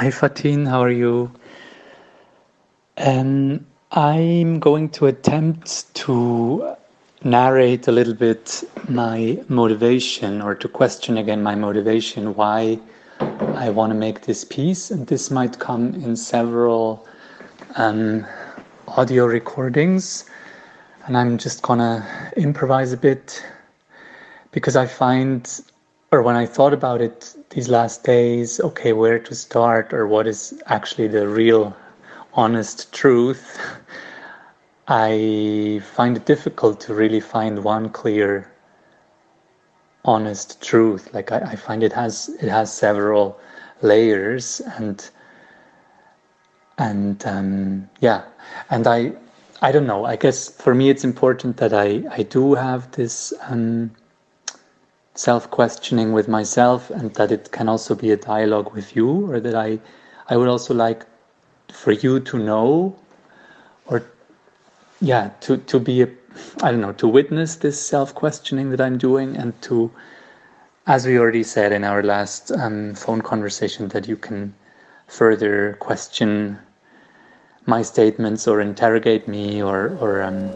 Hi, Fatin. How are you? Um, I'm going to attempt to narrate a little bit my motivation or to question again my motivation why I want to make this piece. And this might come in several um, audio recordings. And I'm just going to improvise a bit because I find, or when I thought about it these last days, okay, where to start or what is actually the real honest truth. I find it difficult to really find one clear, honest truth. Like I, I find it has it has several layers and and um, yeah, and I I don't know. I guess for me it's important that I I do have this um, self questioning with myself, and that it can also be a dialogue with you, or that I I would also like for you to know or yeah to to be a i don't know to witness this self-questioning that i'm doing and to as we already said in our last um, phone conversation that you can further question my statements or interrogate me or or um,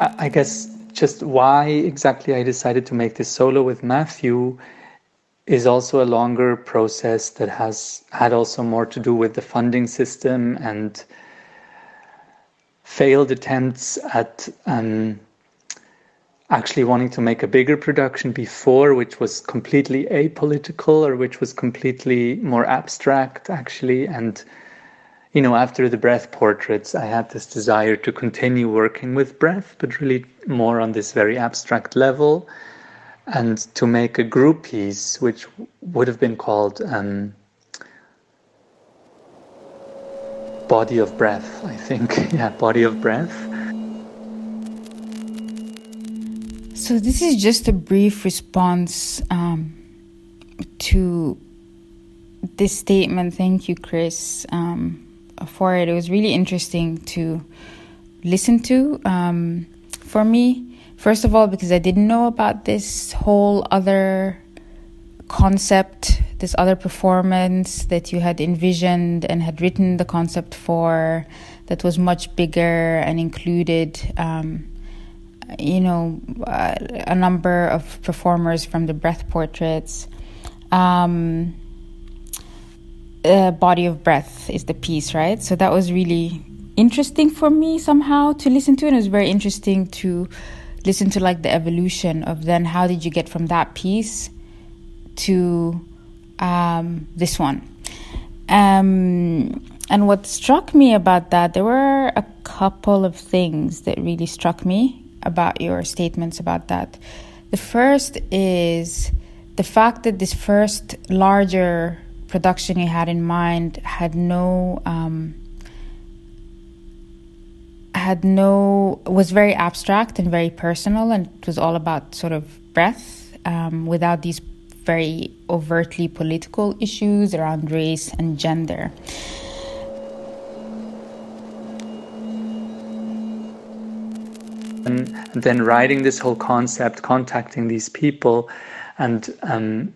I, guess just why exactly I decided to make this solo with Matthew is also a longer process that has had also more to do with the funding system and failed attempts at um, actually wanting to make a bigger production before, which was completely apolitical or which was completely more abstract, actually. And, you know, after the breath portraits, I had this desire to continue working with breath, but really more on this very abstract level and to make a group piece, which would have been called um, Body of Breath, I think. yeah, Body of Breath. So, this is just a brief response um, to this statement. Thank you, Chris, um, for it. It was really interesting to listen to um, for me First of all, because I didn't know about this whole other concept, this other performance that you had envisioned and had written the concept for, that was much bigger and included, um, you know, a number of performers from the breath portraits. Um, uh, body of breath is the piece, right? So that was really interesting for me somehow to listen to, and it was very interesting to listen to like the evolution of then how did you get from that piece to um, this one. Um, and what struck me about that, there were a couple of things that really struck me about your statements about that. The first is the fact that this first larger production you had in mind had no um, had no was very abstract and very personal, and it was all about sort of breath um, without these very overtly political issues around race and gender. And then writing this whole concept, contacting these people, and um,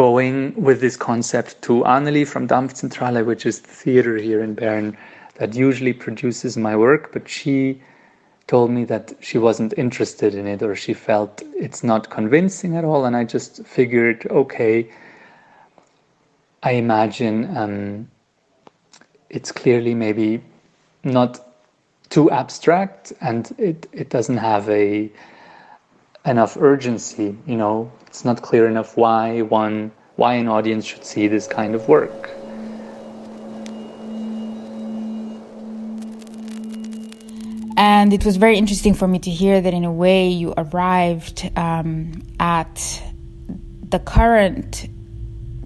going with this concept to Anneli from Dampfzentrale, which is the theater here in Bern, that usually produces my work, but she told me that she wasn't interested in it or she felt it's not convincing at all. And I just figured, okay, I imagine um, it's clearly maybe not too abstract and it, it doesn't have a enough urgency you know it's not clear enough why one why an audience should see this kind of work And it was very interesting for me to hear that in a way you arrived um, at the current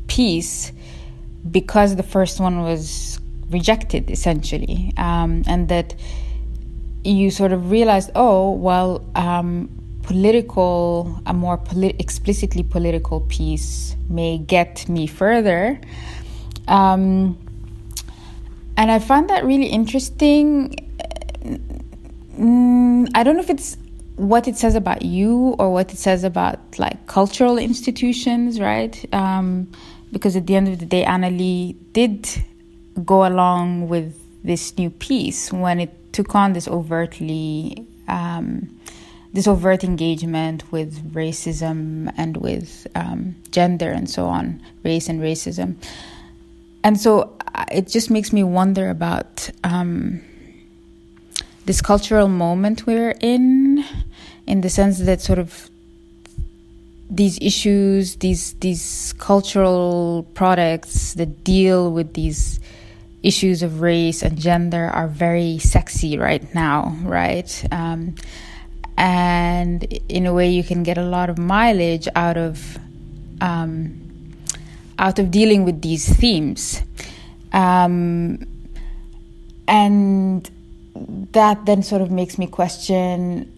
piece because the first one was rejected, essentially. Um, and that you sort of realized, oh, well, um, political, a more poli- explicitly political piece may get me further. Um, and I found that really interesting Mm, I don't know if it's what it says about you or what it says about like cultural institutions, right? Um, because at the end of the day, Anneli did go along with this new piece when it took on this overtly um, this overt engagement with racism and with um, gender and so on, race and racism. And so uh, it just makes me wonder about um, this cultural moment we're in, in the sense that sort of these issues, these these cultural products that deal with these issues of race and gender are very sexy right now, right? Um, and in a way, you can get a lot of mileage out of um, out of dealing with these themes, um, and that then sort of makes me question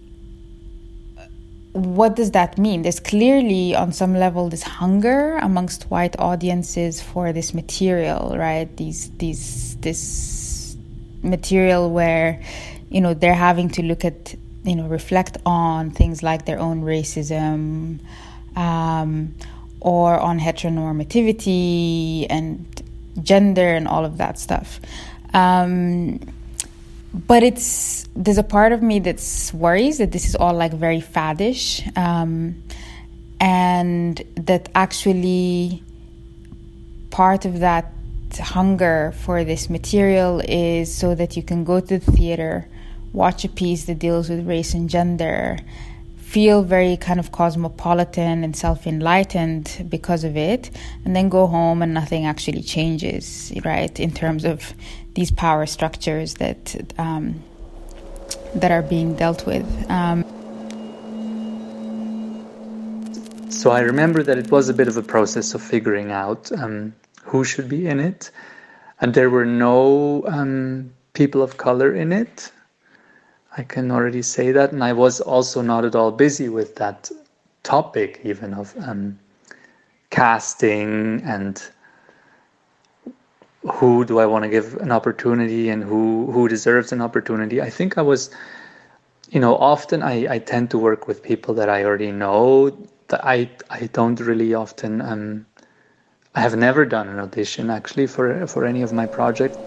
what does that mean? There's clearly, on some level, this hunger amongst white audiences for this material, right? These, these, this material where, you know, they're having to look at, you know, reflect on things like their own racism, um, or on heteronormativity and gender and all of that stuff. Um, but it's there's a part of me that's worries that this is all like very faddish um, and that actually part of that hunger for this material is so that you can go to the theater watch a piece that deals with race and gender feel very kind of cosmopolitan and self-enlightened because of it and then go home and nothing actually changes right in terms of these power structures that um, that are being dealt with. Um, so I remember that it was a bit of a process of figuring out um, who should be in it, and there were no um, people of color in it. I can already say that, and I was also not at all busy with that topic, even of um, casting and who do I want to give an opportunity and who who deserves an opportunity. I think I was, you know, often I, I tend to work with people that I already know. That I I don't really often um, I have never done an audition actually for for any of my projects.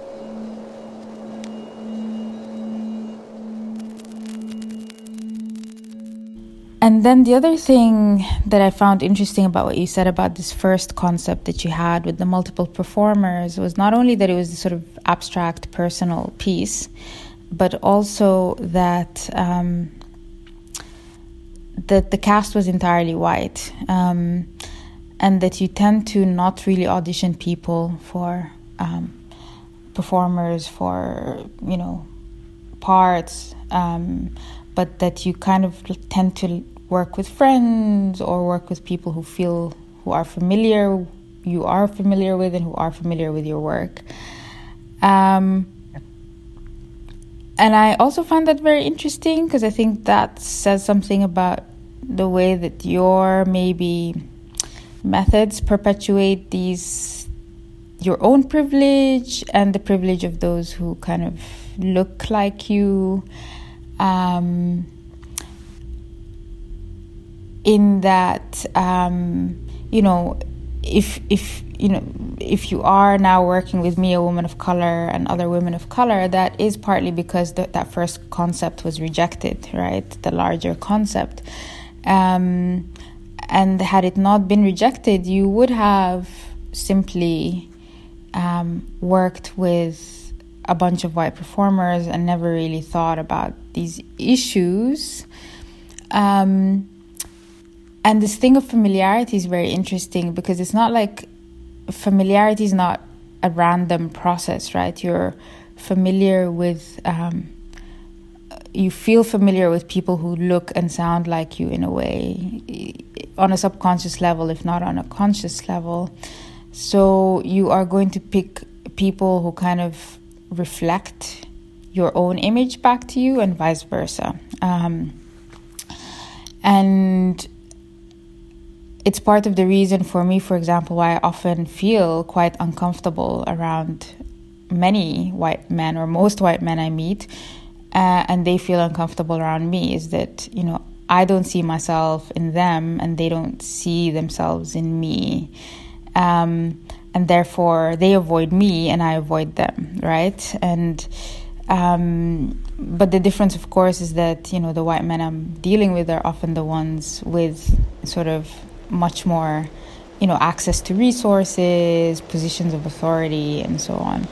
And then the other thing that I found interesting about what you said about this first concept that you had with the multiple performers was not only that it was a sort of abstract personal piece, but also that um, that the cast was entirely white, um, and that you tend to not really audition people for um, performers for you know parts. Um, but that you kind of tend to work with friends or work with people who feel who are familiar you are familiar with and who are familiar with your work. Um, and i also find that very interesting because i think that says something about the way that your maybe methods perpetuate these your own privilege and the privilege of those who kind of look like you. Um, in that um, you know if if you know if you are now working with me a woman of color and other women of color that is partly because the, that first concept was rejected right? The larger concept. Um, and had it not been rejected you would have simply um, worked with a bunch of white performers and never really thought about these issues. Um, and this thing of familiarity is very interesting because it's not like familiarity is not a random process, right? You're familiar with, um, you feel familiar with people who look and sound like you in a way, on a subconscious level, if not on a conscious level. So you are going to pick people who kind of reflect your own image back to you, and vice versa. Um, and it's part of the reason for me, for example, why I often feel quite uncomfortable around many white men or most white men I meet uh, and they feel uncomfortable around me is that you know I don't see myself in them and they don't see themselves in me. Um, and therefore they avoid me and I avoid them, right? And um, but the difference, of course, is that you know the white men I'm dealing with are often the ones with sort of much more, you know, access to resources, positions of authority, and so on.